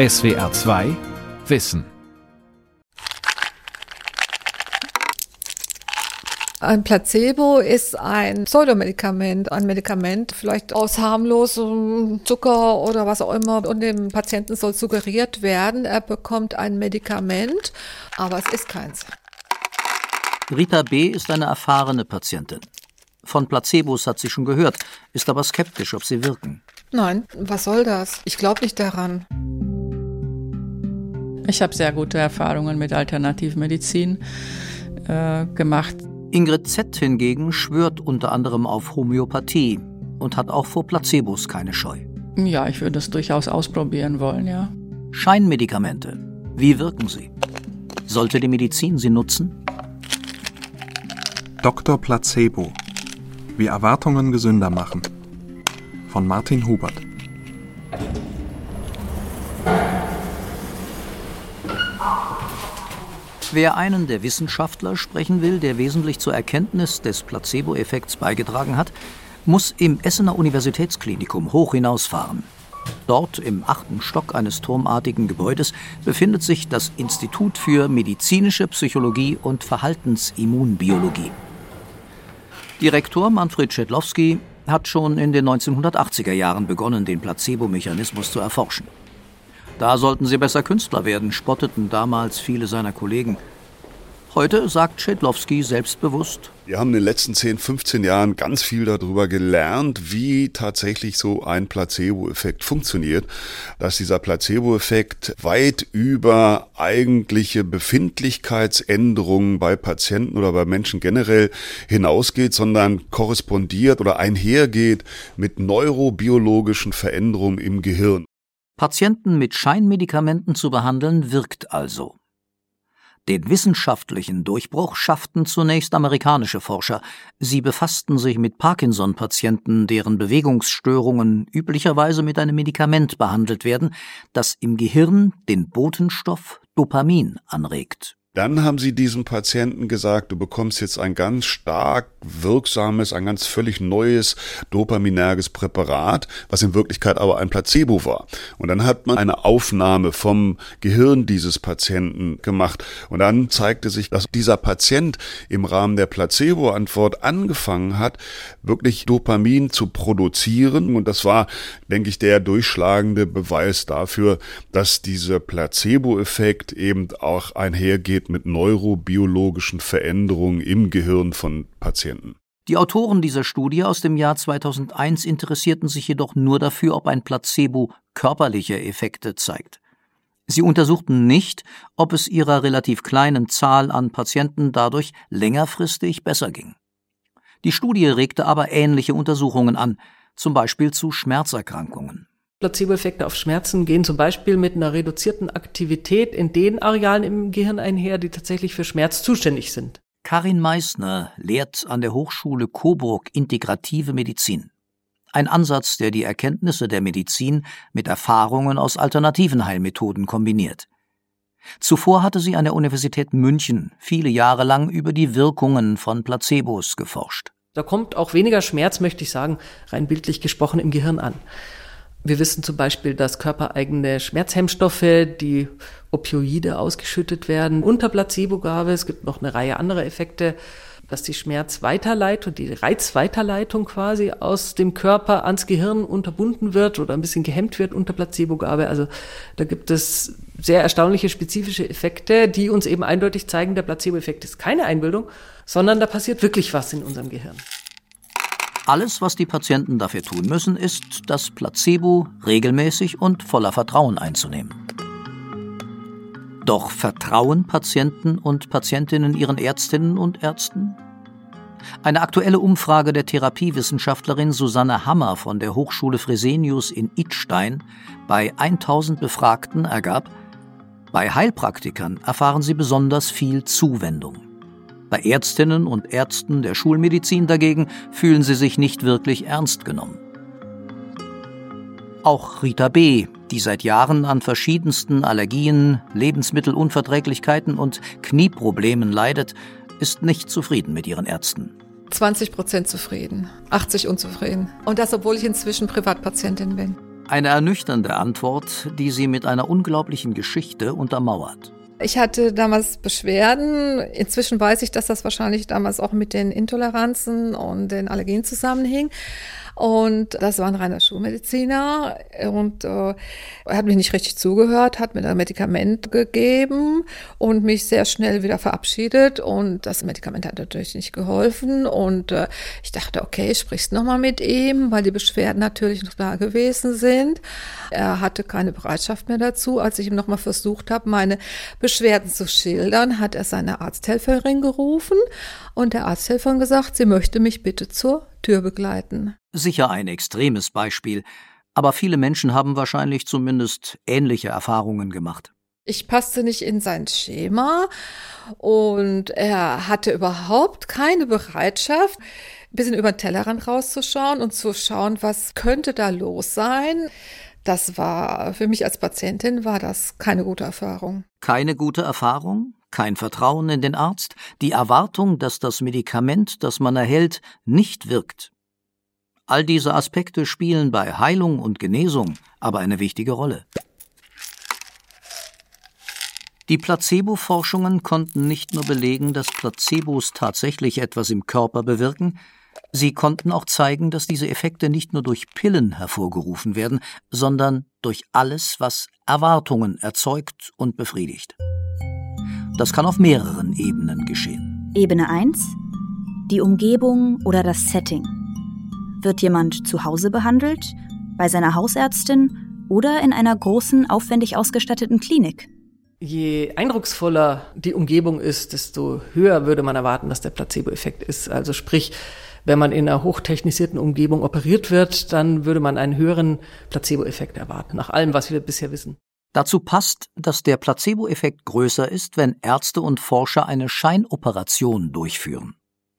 SWR 2 Wissen. Ein Placebo ist ein Pseudomedikament, ein Medikament vielleicht aus harmlosem Zucker oder was auch immer und dem Patienten soll suggeriert werden, er bekommt ein Medikament, aber es ist keins. Rita B. ist eine erfahrene Patientin. Von Placebos hat sie schon gehört, ist aber skeptisch, ob sie wirken. Nein, was soll das? Ich glaube nicht daran. Ich habe sehr gute Erfahrungen mit Alternativmedizin äh, gemacht. Ingrid Z. hingegen schwört unter anderem auf Homöopathie und hat auch vor Placebos keine Scheu. Ja, ich würde es durchaus ausprobieren wollen, ja. Scheinmedikamente. Wie wirken sie? Sollte die Medizin sie nutzen? Dr. Placebo. Wie Erwartungen gesünder machen. Von Martin Hubert. Wer einen der Wissenschaftler sprechen will, der wesentlich zur Erkenntnis des Placebo-Effekts beigetragen hat, muss im Essener Universitätsklinikum hoch hinausfahren. Dort im achten Stock eines turmartigen Gebäudes befindet sich das Institut für medizinische Psychologie und Verhaltensimmunbiologie. Direktor Manfred Schedlowski hat schon in den 1980er Jahren begonnen, den Placebo-Mechanismus zu erforschen. Da sollten Sie besser Künstler werden, spotteten damals viele seiner Kollegen. Heute sagt Schedlowski selbstbewusst. Wir haben in den letzten 10, 15 Jahren ganz viel darüber gelernt, wie tatsächlich so ein Placebo-Effekt funktioniert. Dass dieser Placebo-Effekt weit über eigentliche Befindlichkeitsänderungen bei Patienten oder bei Menschen generell hinausgeht, sondern korrespondiert oder einhergeht mit neurobiologischen Veränderungen im Gehirn. Patienten mit Scheinmedikamenten zu behandeln, wirkt also. Den wissenschaftlichen Durchbruch schafften zunächst amerikanische Forscher. Sie befassten sich mit Parkinson-Patienten, deren Bewegungsstörungen üblicherweise mit einem Medikament behandelt werden, das im Gehirn den Botenstoff Dopamin anregt. Dann haben sie diesem Patienten gesagt, du bekommst jetzt ein ganz stark wirksames, ein ganz völlig neues dopaminerges Präparat, was in Wirklichkeit aber ein Placebo war. Und dann hat man eine Aufnahme vom Gehirn dieses Patienten gemacht. Und dann zeigte sich, dass dieser Patient im Rahmen der Placebo-Antwort angefangen hat, wirklich Dopamin zu produzieren. Und das war, denke ich, der durchschlagende Beweis dafür, dass dieser Placebo-Effekt eben auch einhergeht einhergeht mit neurobiologischen Veränderungen im Gehirn von Patienten. Die Autoren dieser Studie aus dem Jahr 2001 interessierten sich jedoch nur dafür, ob ein Placebo körperliche Effekte zeigt. Sie untersuchten nicht, ob es ihrer relativ kleinen Zahl an Patienten dadurch längerfristig besser ging. Die Studie regte aber ähnliche Untersuchungen an, zum Beispiel zu Schmerzerkrankungen. Placebo-Effekte auf Schmerzen gehen zum Beispiel mit einer reduzierten Aktivität in den Arealen im Gehirn einher, die tatsächlich für Schmerz zuständig sind. Karin Meissner lehrt an der Hochschule Coburg Integrative Medizin. Ein Ansatz, der die Erkenntnisse der Medizin mit Erfahrungen aus alternativen Heilmethoden kombiniert. Zuvor hatte sie an der Universität München viele Jahre lang über die Wirkungen von Placebos geforscht. Da kommt auch weniger Schmerz, möchte ich sagen, rein bildlich gesprochen im Gehirn an. Wir wissen zum Beispiel, dass körpereigene Schmerzhemmstoffe, die Opioide ausgeschüttet werden, unter Placebogabe. Es gibt noch eine Reihe anderer Effekte, dass die Schmerzweiterleitung, die Reizweiterleitung quasi aus dem Körper ans Gehirn unterbunden wird oder ein bisschen gehemmt wird unter Placebogabe. Also da gibt es sehr erstaunliche spezifische Effekte, die uns eben eindeutig zeigen, der Placebo-Effekt ist keine Einbildung, sondern da passiert wirklich was in unserem Gehirn. Alles, was die Patienten dafür tun müssen, ist, das Placebo regelmäßig und voller Vertrauen einzunehmen. Doch vertrauen Patienten und Patientinnen ihren Ärztinnen und Ärzten? Eine aktuelle Umfrage der Therapiewissenschaftlerin Susanne Hammer von der Hochschule Fresenius in Idstein bei 1000 Befragten ergab, bei Heilpraktikern erfahren sie besonders viel Zuwendung. Bei Ärztinnen und Ärzten der Schulmedizin dagegen fühlen sie sich nicht wirklich ernst genommen. Auch Rita B., die seit Jahren an verschiedensten Allergien, Lebensmittelunverträglichkeiten und Knieproblemen leidet, ist nicht zufrieden mit ihren Ärzten. 20 Prozent zufrieden, 80 unzufrieden. Und das, obwohl ich inzwischen Privatpatientin bin. Eine ernüchternde Antwort, die sie mit einer unglaublichen Geschichte untermauert. Ich hatte damals Beschwerden. Inzwischen weiß ich, dass das wahrscheinlich damals auch mit den Intoleranzen und den Allergien zusammenhing. Und das war ein reiner Schulmediziner und äh, er hat mich nicht richtig zugehört, hat mir ein Medikament gegeben und mich sehr schnell wieder verabschiedet. Und das Medikament hat natürlich nicht geholfen. Und äh, ich dachte, okay, sprichst nochmal mit ihm, weil die Beschwerden natürlich noch da gewesen sind. Er hatte keine Bereitschaft mehr dazu. Als ich ihm nochmal versucht habe, meine Beschwerden zu schildern, hat er seine Arzthelferin gerufen und der Arzthelferin gesagt, sie möchte mich bitte zur Tür begleiten. Sicher ein extremes Beispiel, aber viele Menschen haben wahrscheinlich zumindest ähnliche Erfahrungen gemacht. Ich passte nicht in sein Schema und er hatte überhaupt keine Bereitschaft, ein bisschen über den Tellerrand rauszuschauen und zu schauen, was könnte da los sein. Das war für mich als Patientin war das keine gute Erfahrung. Keine gute Erfahrung? Kein Vertrauen in den Arzt, die Erwartung, dass das Medikament, das man erhält, nicht wirkt. All diese Aspekte spielen bei Heilung und Genesung aber eine wichtige Rolle. Die Placebo-Forschungen konnten nicht nur belegen, dass Placebos tatsächlich etwas im Körper bewirken, sie konnten auch zeigen, dass diese Effekte nicht nur durch Pillen hervorgerufen werden, sondern durch alles, was Erwartungen erzeugt und befriedigt. Das kann auf mehreren Ebenen geschehen. Ebene 1. Die Umgebung oder das Setting. Wird jemand zu Hause behandelt, bei seiner Hausärztin oder in einer großen, aufwendig ausgestatteten Klinik? Je eindrucksvoller die Umgebung ist, desto höher würde man erwarten, dass der Placebo-Effekt ist. Also sprich, wenn man in einer hochtechnisierten Umgebung operiert wird, dann würde man einen höheren Placebo-Effekt erwarten, nach allem, was wir bisher wissen. Dazu passt, dass der Placebo-Effekt größer ist, wenn Ärzte und Forscher eine Scheinoperation durchführen,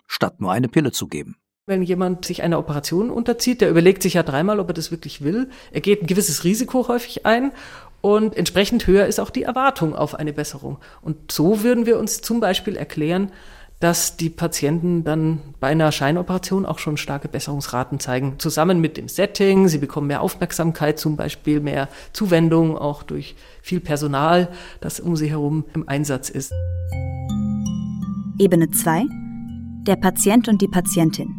statt nur eine Pille zu geben. Wenn jemand sich einer Operation unterzieht, der überlegt sich ja dreimal, ob er das wirklich will. Er geht ein gewisses Risiko häufig ein und entsprechend höher ist auch die Erwartung auf eine Besserung. Und so würden wir uns zum Beispiel erklären, dass die Patienten dann bei einer Scheinoperation auch schon starke Besserungsraten zeigen. Zusammen mit dem Setting, sie bekommen mehr Aufmerksamkeit, zum Beispiel mehr Zuwendung, auch durch viel Personal, das um sie herum im Einsatz ist. Ebene 2. Der Patient und die Patientin.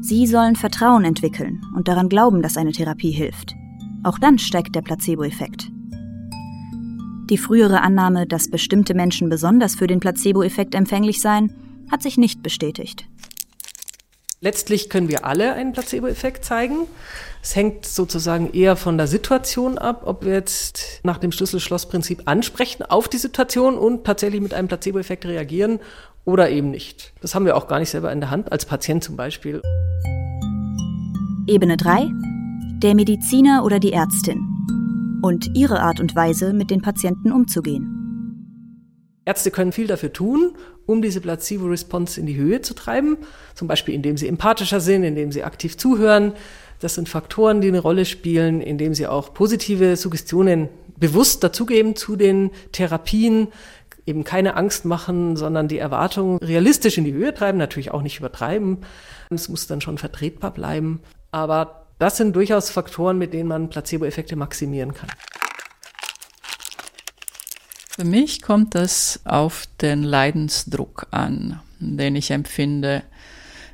Sie sollen Vertrauen entwickeln und daran glauben, dass eine Therapie hilft. Auch dann steigt der Placebo-Effekt. Die frühere Annahme, dass bestimmte Menschen besonders für den Placebo-Effekt empfänglich seien, hat sich nicht bestätigt. Letztlich können wir alle einen Placebo-Effekt zeigen. Es hängt sozusagen eher von der Situation ab, ob wir jetzt nach dem Schlüssel-Schloss-Prinzip ansprechen auf die Situation und tatsächlich mit einem Placebo-Effekt reagieren oder eben nicht. Das haben wir auch gar nicht selber in der Hand, als Patient zum Beispiel. Ebene 3. Der Mediziner oder die Ärztin und ihre Art und Weise, mit den Patienten umzugehen. Ärzte können viel dafür tun, um diese Placebo-Response in die Höhe zu treiben, zum Beispiel indem sie empathischer sind, indem sie aktiv zuhören. Das sind Faktoren, die eine Rolle spielen, indem sie auch positive Suggestionen bewusst dazugeben zu den Therapien, eben keine Angst machen, sondern die Erwartungen realistisch in die Höhe treiben, natürlich auch nicht übertreiben. Es muss dann schon vertretbar bleiben. Aber das sind durchaus Faktoren, mit denen man Placebo-Effekte maximieren kann. Für mich kommt es auf den Leidensdruck an, den ich empfinde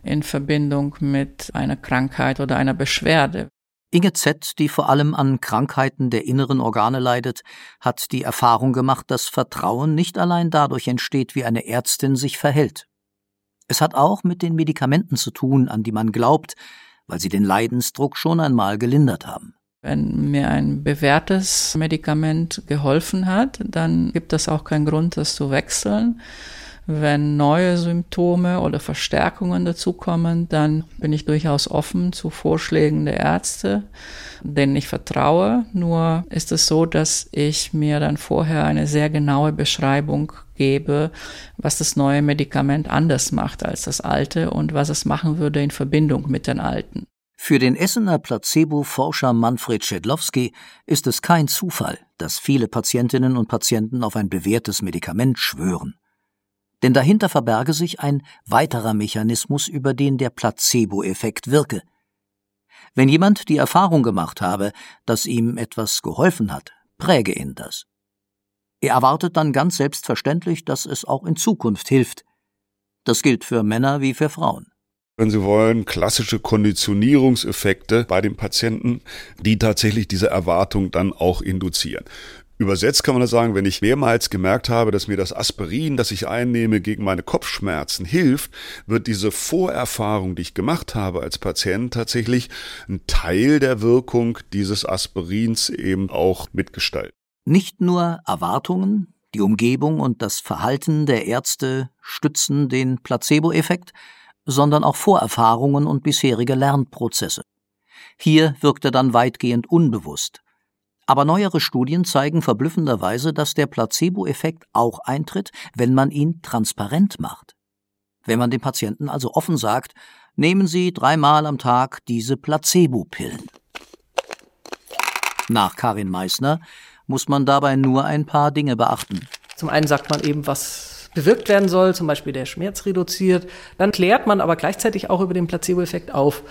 in Verbindung mit einer Krankheit oder einer Beschwerde. Inge Z., die vor allem an Krankheiten der inneren Organe leidet, hat die Erfahrung gemacht, dass Vertrauen nicht allein dadurch entsteht, wie eine Ärztin sich verhält. Es hat auch mit den Medikamenten zu tun, an die man glaubt, weil sie den Leidensdruck schon einmal gelindert haben. Wenn mir ein bewährtes Medikament geholfen hat, dann gibt es auch keinen Grund, das zu wechseln. Wenn neue Symptome oder Verstärkungen dazukommen, dann bin ich durchaus offen zu Vorschlägen der Ärzte, denen ich vertraue. Nur ist es so, dass ich mir dann vorher eine sehr genaue Beschreibung gebe, was das neue Medikament anders macht als das alte und was es machen würde in Verbindung mit den alten. Für den Essener Placebo-Forscher Manfred Schedlowski ist es kein Zufall, dass viele Patientinnen und Patienten auf ein bewährtes Medikament schwören. Denn dahinter verberge sich ein weiterer Mechanismus, über den der Placebo-Effekt wirke. Wenn jemand die Erfahrung gemacht habe, dass ihm etwas geholfen hat, präge ihn das. Er erwartet dann ganz selbstverständlich, dass es auch in Zukunft hilft. Das gilt für Männer wie für Frauen wenn Sie wollen, klassische Konditionierungseffekte bei den Patienten, die tatsächlich diese Erwartung dann auch induzieren. Übersetzt kann man das sagen, wenn ich mehrmals gemerkt habe, dass mir das Aspirin, das ich einnehme, gegen meine Kopfschmerzen hilft, wird diese Vorerfahrung, die ich gemacht habe als Patient, tatsächlich ein Teil der Wirkung dieses Aspirins eben auch mitgestalten. Nicht nur Erwartungen, die Umgebung und das Verhalten der Ärzte stützen den Placebo-Effekt, sondern auch Vorerfahrungen und bisherige Lernprozesse. Hier wirkt er dann weitgehend unbewusst. Aber neuere Studien zeigen verblüffenderweise, dass der Placebo-Effekt auch eintritt, wenn man ihn transparent macht. Wenn man dem Patienten also offen sagt, nehmen Sie dreimal am Tag diese Placebo-Pillen. Nach Karin Meissner muss man dabei nur ein paar Dinge beachten. Zum einen sagt man eben, was bewirkt werden soll, zum Beispiel der Schmerz reduziert. Dann klärt man aber gleichzeitig auch über den Placebo-Effekt auf.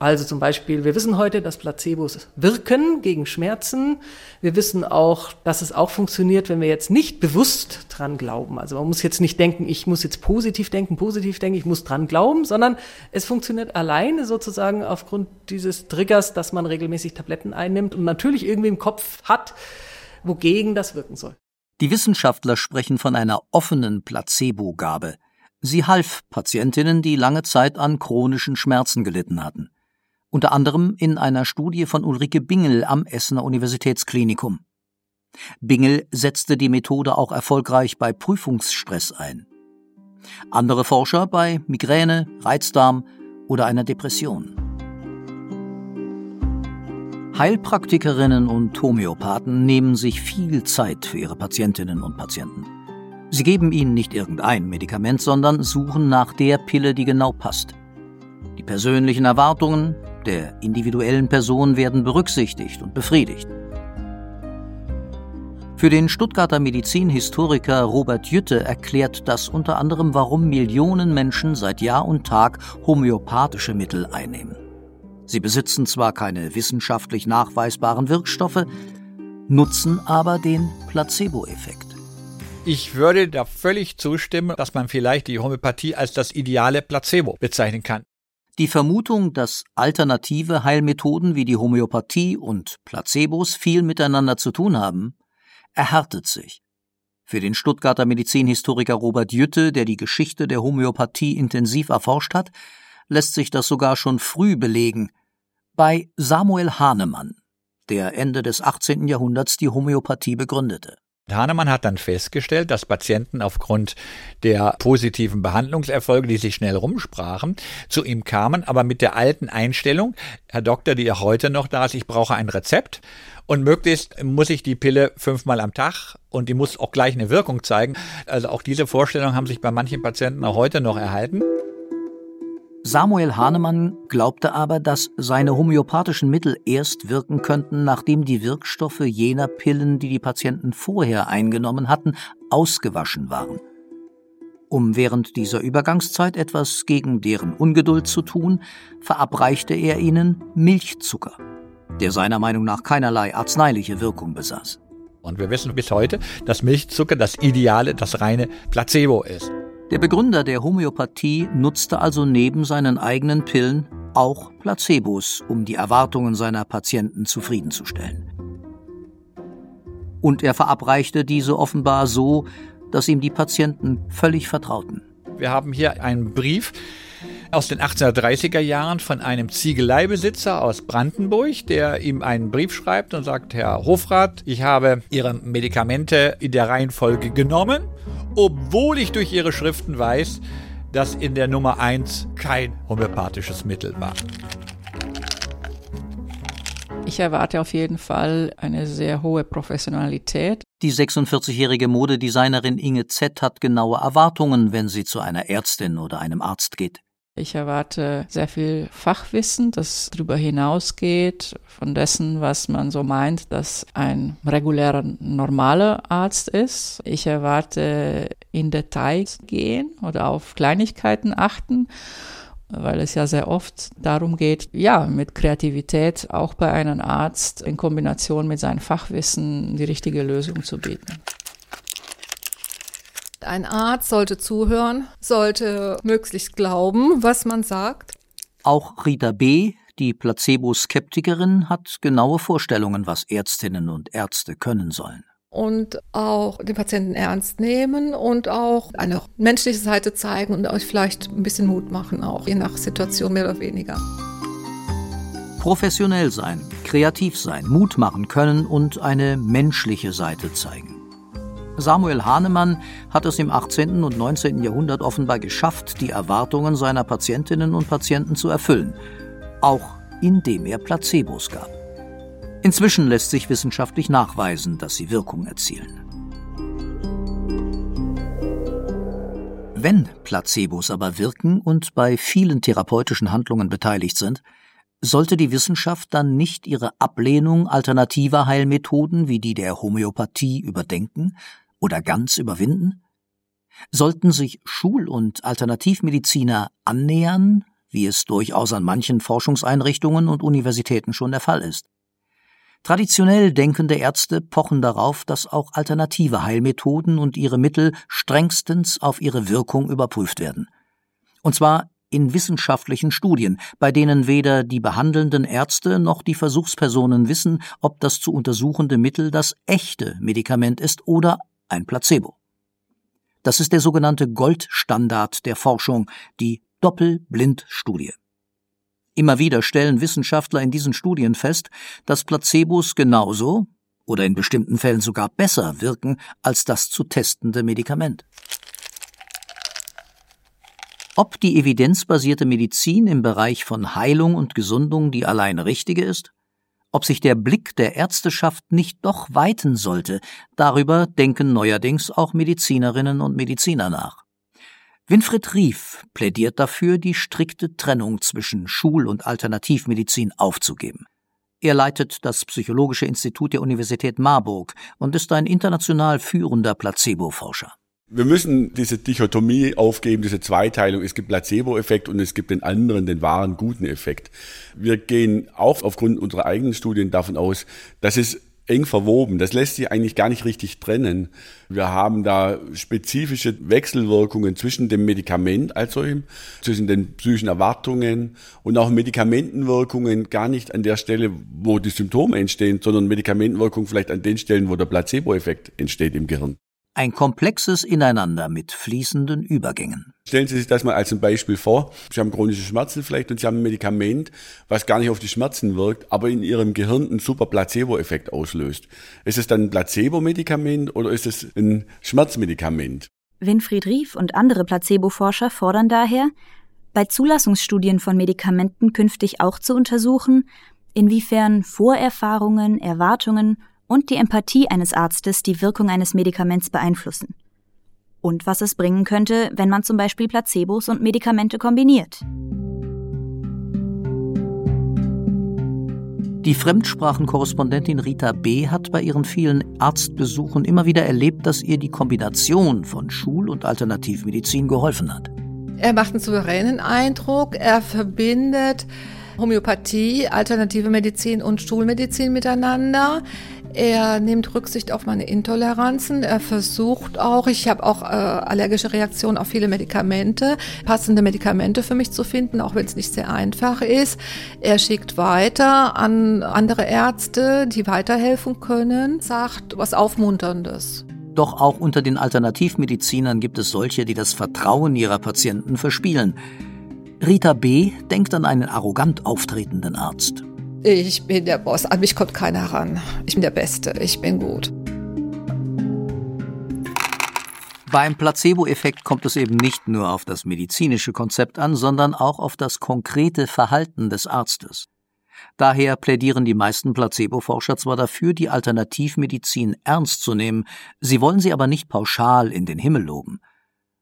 Also zum Beispiel, wir wissen heute, dass Placebos wirken gegen Schmerzen. Wir wissen auch, dass es auch funktioniert, wenn wir jetzt nicht bewusst dran glauben. Also man muss jetzt nicht denken, ich muss jetzt positiv denken, positiv denken, ich muss dran glauben, sondern es funktioniert alleine sozusagen aufgrund dieses Triggers, dass man regelmäßig Tabletten einnimmt und natürlich irgendwie im Kopf hat, wogegen das wirken soll. Die Wissenschaftler sprechen von einer offenen Placebo-Gabe. Sie half Patientinnen, die lange Zeit an chronischen Schmerzen gelitten hatten. Unter anderem in einer Studie von Ulrike Bingel am Essener Universitätsklinikum. Bingel setzte die Methode auch erfolgreich bei Prüfungsstress ein. Andere Forscher bei Migräne, Reizdarm oder einer Depression. Heilpraktikerinnen und Homöopathen nehmen sich viel Zeit für ihre Patientinnen und Patienten. Sie geben ihnen nicht irgendein Medikament, sondern suchen nach der Pille, die genau passt. Die persönlichen Erwartungen der individuellen Person werden berücksichtigt und befriedigt. Für den Stuttgarter Medizinhistoriker Robert Jütte erklärt das unter anderem, warum Millionen Menschen seit Jahr und Tag homöopathische Mittel einnehmen. Sie besitzen zwar keine wissenschaftlich nachweisbaren Wirkstoffe, nutzen aber den Placebo-Effekt. Ich würde da völlig zustimmen, dass man vielleicht die Homöopathie als das ideale Placebo bezeichnen kann. Die Vermutung, dass alternative Heilmethoden wie die Homöopathie und Placebos viel miteinander zu tun haben, erhärtet sich. Für den Stuttgarter Medizinhistoriker Robert Jütte, der die Geschichte der Homöopathie intensiv erforscht hat, lässt sich das sogar schon früh belegen, bei Samuel Hahnemann, der Ende des 18. Jahrhunderts die Homöopathie begründete. Hahnemann hat dann festgestellt, dass Patienten aufgrund der positiven Behandlungserfolge, die sich schnell rumsprachen, zu ihm kamen, aber mit der alten Einstellung, Herr Doktor, die auch heute noch da ist, ich brauche ein Rezept und möglichst muss ich die Pille fünfmal am Tag und die muss auch gleich eine Wirkung zeigen. Also auch diese Vorstellungen haben sich bei manchen Patienten auch heute noch erhalten. Samuel Hahnemann glaubte aber, dass seine homöopathischen Mittel erst wirken könnten, nachdem die Wirkstoffe jener Pillen, die die Patienten vorher eingenommen hatten, ausgewaschen waren. Um während dieser Übergangszeit etwas gegen deren Ungeduld zu tun, verabreichte er ihnen Milchzucker, der seiner Meinung nach keinerlei arzneiliche Wirkung besaß. Und wir wissen bis heute, dass Milchzucker das ideale, das reine Placebo ist. Der Begründer der Homöopathie nutzte also neben seinen eigenen Pillen auch Placebos, um die Erwartungen seiner Patienten zufriedenzustellen. Und er verabreichte diese offenbar so, dass ihm die Patienten völlig vertrauten. Wir haben hier einen Brief aus den 1830er Jahren von einem Ziegeleibesitzer aus Brandenburg, der ihm einen Brief schreibt und sagt, Herr Hofrat, ich habe Ihre Medikamente in der Reihenfolge genommen obwohl ich durch ihre Schriften weiß, dass in der Nummer 1 kein homöopathisches Mittel war. Ich erwarte auf jeden Fall eine sehr hohe Professionalität. Die 46-jährige Modedesignerin Inge Z hat genaue Erwartungen, wenn sie zu einer Ärztin oder einem Arzt geht. Ich erwarte sehr viel Fachwissen, das darüber hinausgeht, von dessen, was man so meint, dass ein regulärer, normaler Arzt ist. Ich erwarte in Details gehen oder auf Kleinigkeiten achten. weil es ja sehr oft darum geht, ja, mit Kreativität auch bei einem Arzt in Kombination mit seinem Fachwissen die richtige Lösung zu bieten. Ein Arzt sollte zuhören, sollte möglichst glauben, was man sagt. Auch Rita B., die Placebo-Skeptikerin, hat genaue Vorstellungen, was Ärztinnen und Ärzte können sollen und auch den Patienten ernst nehmen und auch eine menschliche Seite zeigen und euch vielleicht ein bisschen Mut machen, auch je nach Situation mehr oder weniger. Professionell sein, kreativ sein, Mut machen können und eine menschliche Seite zeigen. Samuel Hahnemann hat es im 18. und 19. Jahrhundert offenbar geschafft, die Erwartungen seiner Patientinnen und Patienten zu erfüllen, auch indem er Placebos gab. Inzwischen lässt sich wissenschaftlich nachweisen, dass sie Wirkung erzielen. Wenn Placebos aber wirken und bei vielen therapeutischen Handlungen beteiligt sind, sollte die Wissenschaft dann nicht ihre Ablehnung alternativer Heilmethoden wie die der Homöopathie überdenken oder ganz überwinden? Sollten sich Schul- und Alternativmediziner annähern, wie es durchaus an manchen Forschungseinrichtungen und Universitäten schon der Fall ist? Traditionell denkende Ärzte pochen darauf, dass auch alternative Heilmethoden und ihre Mittel strengstens auf ihre Wirkung überprüft werden. Und zwar in wissenschaftlichen Studien, bei denen weder die behandelnden Ärzte noch die Versuchspersonen wissen, ob das zu untersuchende Mittel das echte Medikament ist oder ein Placebo. Das ist der sogenannte Goldstandard der Forschung, die Doppelblindstudie. Immer wieder stellen Wissenschaftler in diesen Studien fest, dass Placebos genauso oder in bestimmten Fällen sogar besser wirken als das zu testende Medikament. Ob die evidenzbasierte Medizin im Bereich von Heilung und Gesundung die allein richtige ist? Ob sich der Blick der Ärzteschaft nicht doch weiten sollte, darüber denken neuerdings auch Medizinerinnen und Mediziner nach. Winfried Rief plädiert dafür, die strikte Trennung zwischen Schul- und Alternativmedizin aufzugeben. Er leitet das Psychologische Institut der Universität Marburg und ist ein international führender Placebo-Forscher. Wir müssen diese Dichotomie aufgeben, diese Zweiteilung. Es gibt Placebo-Effekt und es gibt den anderen, den wahren guten Effekt. Wir gehen auch aufgrund unserer eigenen Studien davon aus, dass es eng verwoben. Das lässt sich eigentlich gar nicht richtig trennen. Wir haben da spezifische Wechselwirkungen zwischen dem Medikament als solchem, zwischen den psychischen Erwartungen und auch Medikamentenwirkungen gar nicht an der Stelle, wo die Symptome entstehen, sondern Medikamentenwirkung vielleicht an den Stellen, wo der Placebo-Effekt entsteht im Gehirn. Ein komplexes Ineinander mit fließenden Übergängen. Stellen Sie sich das mal als ein Beispiel vor. Sie haben chronische Schmerzen vielleicht und Sie haben ein Medikament, was gar nicht auf die Schmerzen wirkt, aber in Ihrem Gehirn einen super Placebo-Effekt auslöst. Ist es dann ein Placebo-Medikament oder ist es ein Schmerzmedikament? Winfried Rief und andere Placebo-Forscher fordern daher, bei Zulassungsstudien von Medikamenten künftig auch zu untersuchen, inwiefern Vorerfahrungen, Erwartungen und die Empathie eines Arztes die Wirkung eines Medikaments beeinflussen. Und was es bringen könnte, wenn man zum Beispiel Placebos und Medikamente kombiniert. Die Fremdsprachenkorrespondentin Rita B. hat bei ihren vielen Arztbesuchen immer wieder erlebt, dass ihr die Kombination von Schul- und Alternativmedizin geholfen hat. Er macht einen souveränen Eindruck, er verbindet Homöopathie, alternative Medizin und Schulmedizin miteinander. Er nimmt Rücksicht auf meine Intoleranzen. Er versucht auch, ich habe auch äh, allergische Reaktionen auf viele Medikamente, passende Medikamente für mich zu finden, auch wenn es nicht sehr einfach ist. Er schickt weiter an andere Ärzte, die weiterhelfen können, sagt was Aufmunterndes. Doch auch unter den Alternativmedizinern gibt es solche, die das Vertrauen ihrer Patienten verspielen. Rita B. denkt an einen arrogant auftretenden Arzt. Ich bin der Boss, an mich kommt keiner ran. Ich bin der Beste, ich bin gut. Beim Placebo-Effekt kommt es eben nicht nur auf das medizinische Konzept an, sondern auch auf das konkrete Verhalten des Arztes. Daher plädieren die meisten Placebo-Forscher zwar dafür, die Alternativmedizin ernst zu nehmen, sie wollen sie aber nicht pauschal in den Himmel loben.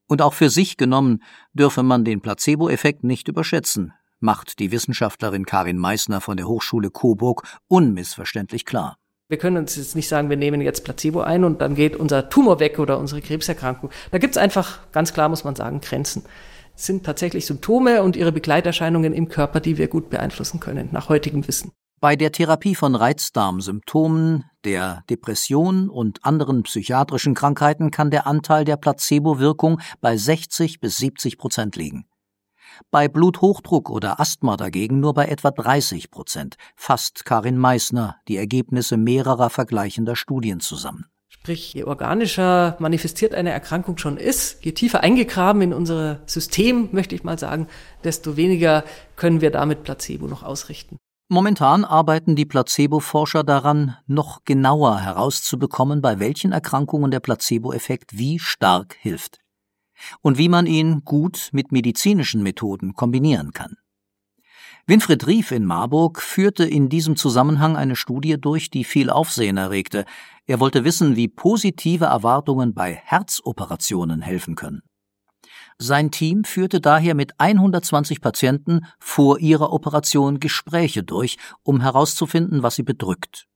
Und auch für sich genommen dürfe man den Placebo-Effekt nicht überschätzen, macht die Wissenschaftlerin Karin Meissner von der Hochschule Coburg unmissverständlich klar. Wir können uns jetzt nicht sagen, wir nehmen jetzt Placebo ein und dann geht unser Tumor weg oder unsere Krebserkrankung. Da gibt es einfach, ganz klar muss man sagen, Grenzen. sind tatsächlich Symptome und ihre Begleiterscheinungen im Körper, die wir gut beeinflussen können, nach heutigem Wissen. Bei der Therapie von Reizdarmsymptomen, der Depression und anderen psychiatrischen Krankheiten kann der Anteil der Placebo-Wirkung bei 60 bis 70 Prozent liegen. Bei Bluthochdruck oder Asthma dagegen nur bei etwa 30 Prozent, fasst Karin Meissner die Ergebnisse mehrerer vergleichender Studien zusammen. Sprich, je organischer manifestiert eine Erkrankung schon ist, je tiefer eingegraben in unser System, möchte ich mal sagen, desto weniger können wir damit Placebo noch ausrichten. Momentan arbeiten die Placebo-Forscher daran, noch genauer herauszubekommen, bei welchen Erkrankungen der Placebo-Effekt wie stark hilft und wie man ihn gut mit medizinischen Methoden kombinieren kann. Winfried Rief in Marburg führte in diesem Zusammenhang eine Studie durch, die viel Aufsehen erregte. Er wollte wissen, wie positive Erwartungen bei Herzoperationen helfen können. Sein Team führte daher mit 120 Patienten vor ihrer Operation Gespräche durch, um herauszufinden, was sie bedrückt.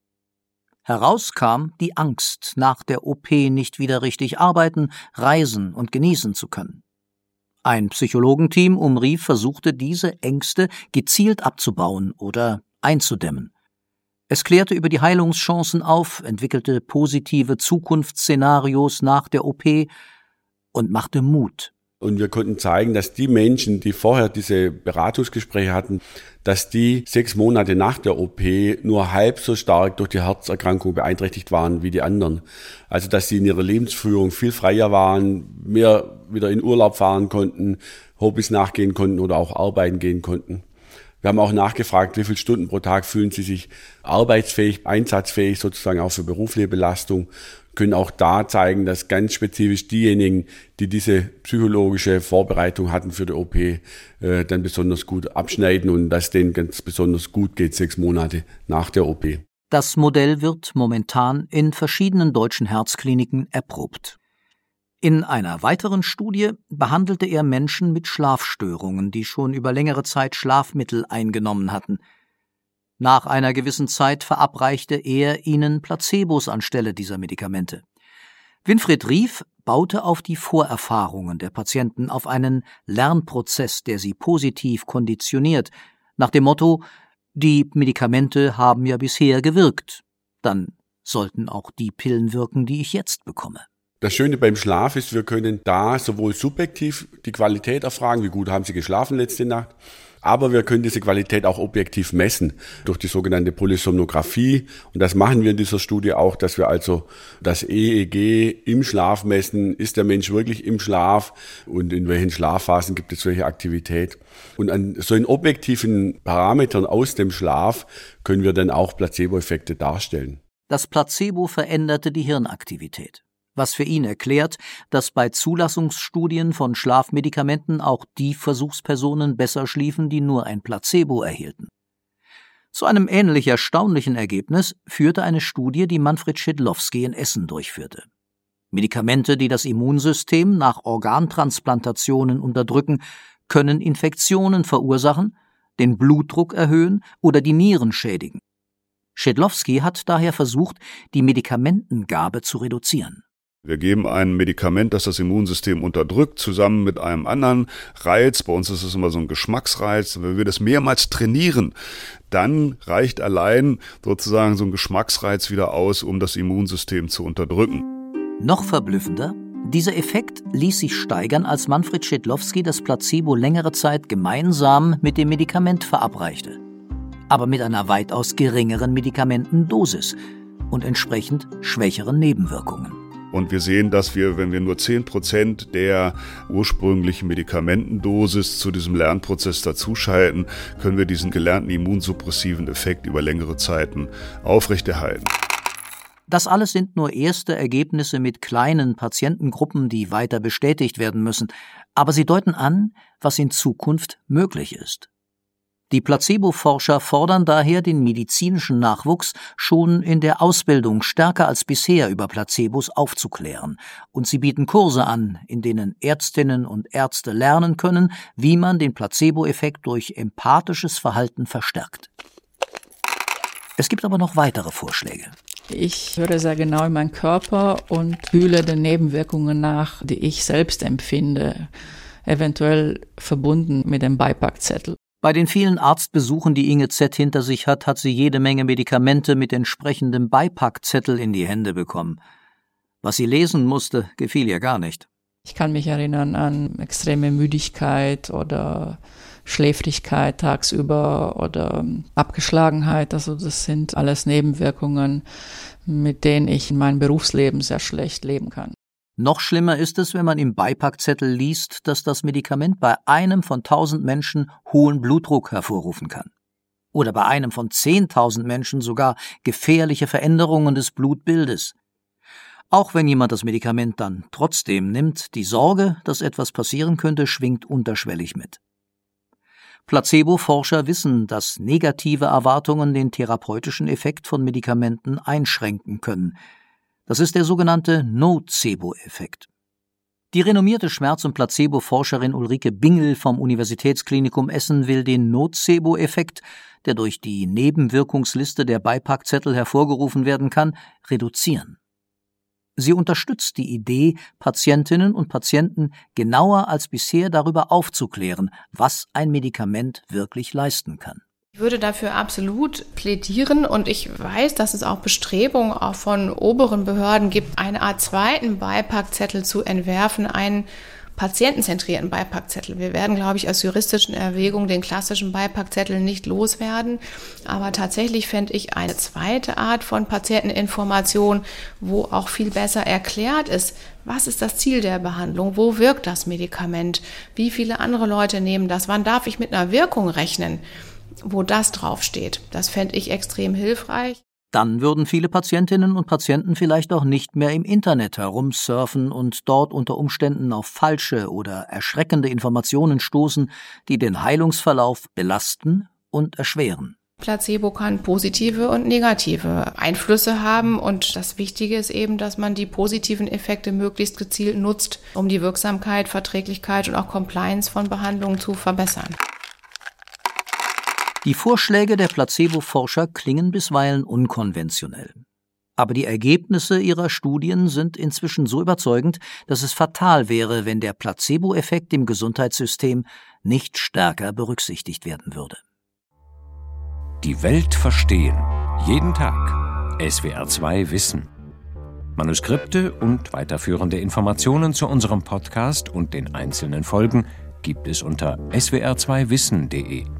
Heraus kam die Angst, nach der OP nicht wieder richtig arbeiten, reisen und genießen zu können. Ein Psychologenteam um Rief versuchte diese Ängste gezielt abzubauen oder einzudämmen. Es klärte über die Heilungschancen auf, entwickelte positive Zukunftsszenarios nach der OP und machte Mut. Und wir konnten zeigen, dass die Menschen, die vorher diese Beratungsgespräche hatten, dass die sechs Monate nach der OP nur halb so stark durch die Herzerkrankung beeinträchtigt waren wie die anderen. Also dass sie in ihrer Lebensführung viel freier waren, mehr wieder in Urlaub fahren konnten, Hobbys nachgehen konnten oder auch arbeiten gehen konnten. Wir haben auch nachgefragt, wie viele Stunden pro Tag fühlen Sie sich arbeitsfähig, einsatzfähig, sozusagen auch für berufliche Belastung können auch da zeigen, dass ganz spezifisch diejenigen, die diese psychologische Vorbereitung hatten für die OP, äh, dann besonders gut abschneiden und dass denen ganz besonders gut geht, sechs Monate nach der OP. Das Modell wird momentan in verschiedenen deutschen Herzkliniken erprobt. In einer weiteren Studie behandelte er Menschen mit Schlafstörungen, die schon über längere Zeit Schlafmittel eingenommen hatten – nach einer gewissen Zeit verabreichte er ihnen Placebos anstelle dieser Medikamente. Winfried Rief baute auf die Vorerfahrungen der Patienten auf einen Lernprozess, der sie positiv konditioniert, nach dem Motto Die Medikamente haben ja bisher gewirkt, dann sollten auch die Pillen wirken, die ich jetzt bekomme. Das Schöne beim Schlaf ist, wir können da sowohl subjektiv die Qualität erfragen, wie gut haben Sie geschlafen letzte Nacht, aber wir können diese Qualität auch objektiv messen durch die sogenannte Polysomnographie. Und das machen wir in dieser Studie auch, dass wir also das EEG im Schlaf messen. Ist der Mensch wirklich im Schlaf? Und in welchen Schlafphasen gibt es welche Aktivität? Und an solchen objektiven Parametern aus dem Schlaf können wir dann auch Placebo-Effekte darstellen. Das Placebo veränderte die Hirnaktivität was für ihn erklärt, dass bei Zulassungsstudien von Schlafmedikamenten auch die Versuchspersonen besser schliefen, die nur ein Placebo erhielten. Zu einem ähnlich erstaunlichen Ergebnis führte eine Studie, die Manfred Schidlowski in Essen durchführte. Medikamente, die das Immunsystem nach Organtransplantationen unterdrücken, können Infektionen verursachen, den Blutdruck erhöhen oder die Nieren schädigen. Schedlowski hat daher versucht, die Medikamentengabe zu reduzieren. Wir geben ein Medikament, das das Immunsystem unterdrückt, zusammen mit einem anderen Reiz. Bei uns ist es immer so ein Geschmacksreiz. Wenn wir das mehrmals trainieren, dann reicht allein sozusagen so ein Geschmacksreiz wieder aus, um das Immunsystem zu unterdrücken. Noch verblüffender, dieser Effekt ließ sich steigern, als Manfred Schedlowski das Placebo längere Zeit gemeinsam mit dem Medikament verabreichte. Aber mit einer weitaus geringeren Medikamentendosis und entsprechend schwächeren Nebenwirkungen. Und wir sehen, dass wir, wenn wir nur 10% der ursprünglichen Medikamentendosis zu diesem Lernprozess dazuschalten, können wir diesen gelernten immunsuppressiven Effekt über längere Zeiten aufrechterhalten. Das alles sind nur erste Ergebnisse mit kleinen Patientengruppen, die weiter bestätigt werden müssen, aber sie deuten an, was in Zukunft möglich ist. Die Placebo-Forscher fordern daher den medizinischen Nachwuchs, schon in der Ausbildung stärker als bisher über Placebos aufzuklären, und sie bieten Kurse an, in denen Ärztinnen und Ärzte lernen können, wie man den Placebo-Effekt durch empathisches Verhalten verstärkt. Es gibt aber noch weitere Vorschläge. Ich höre sehr genau in meinen Körper und fühle den Nebenwirkungen nach, die ich selbst empfinde eventuell verbunden mit dem Beipackzettel. Bei den vielen Arztbesuchen, die Inge Z hinter sich hat, hat sie jede Menge Medikamente mit entsprechendem Beipackzettel in die Hände bekommen. Was sie lesen musste, gefiel ihr gar nicht. Ich kann mich erinnern an extreme Müdigkeit oder Schläfrigkeit tagsüber oder Abgeschlagenheit. Also das sind alles Nebenwirkungen, mit denen ich in meinem Berufsleben sehr schlecht leben kann. Noch schlimmer ist es, wenn man im Beipackzettel liest, dass das Medikament bei einem von tausend Menschen hohen Blutdruck hervorrufen kann. Oder bei einem von zehntausend Menschen sogar gefährliche Veränderungen des Blutbildes. Auch wenn jemand das Medikament dann trotzdem nimmt, die Sorge, dass etwas passieren könnte, schwingt unterschwellig mit. Placebo-Forscher wissen, dass negative Erwartungen den therapeutischen Effekt von Medikamenten einschränken können. Das ist der sogenannte Nocebo-Effekt. Die renommierte Schmerz- und Placebo-Forscherin Ulrike Bingel vom Universitätsklinikum Essen will den Nocebo-Effekt, der durch die Nebenwirkungsliste der Beipackzettel hervorgerufen werden kann, reduzieren. Sie unterstützt die Idee, Patientinnen und Patienten genauer als bisher darüber aufzuklären, was ein Medikament wirklich leisten kann. Ich würde dafür absolut plädieren und ich weiß, dass es auch Bestrebungen auch von oberen Behörden gibt, eine Art zweiten Beipackzettel zu entwerfen, einen patientenzentrierten Beipackzettel. Wir werden, glaube ich, aus juristischen Erwägungen den klassischen Beipackzettel nicht loswerden. Aber tatsächlich fände ich eine zweite Art von Patienteninformation, wo auch viel besser erklärt ist, was ist das Ziel der Behandlung, wo wirkt das Medikament, wie viele andere Leute nehmen das, wann darf ich mit einer Wirkung rechnen, wo das draufsteht. Das fände ich extrem hilfreich. Dann würden viele Patientinnen und Patienten vielleicht auch nicht mehr im Internet herumsurfen und dort unter Umständen auf falsche oder erschreckende Informationen stoßen, die den Heilungsverlauf belasten und erschweren. Placebo kann positive und negative Einflüsse haben und das Wichtige ist eben, dass man die positiven Effekte möglichst gezielt nutzt, um die Wirksamkeit, Verträglichkeit und auch Compliance von Behandlungen zu verbessern. Die Vorschläge der Placebo-Forscher klingen bisweilen unkonventionell. Aber die Ergebnisse ihrer Studien sind inzwischen so überzeugend, dass es fatal wäre, wenn der Placebo-Effekt im Gesundheitssystem nicht stärker berücksichtigt werden würde. Die Welt verstehen. Jeden Tag. SWR2 Wissen. Manuskripte und weiterführende Informationen zu unserem Podcast und den einzelnen Folgen gibt es unter swr2wissen.de.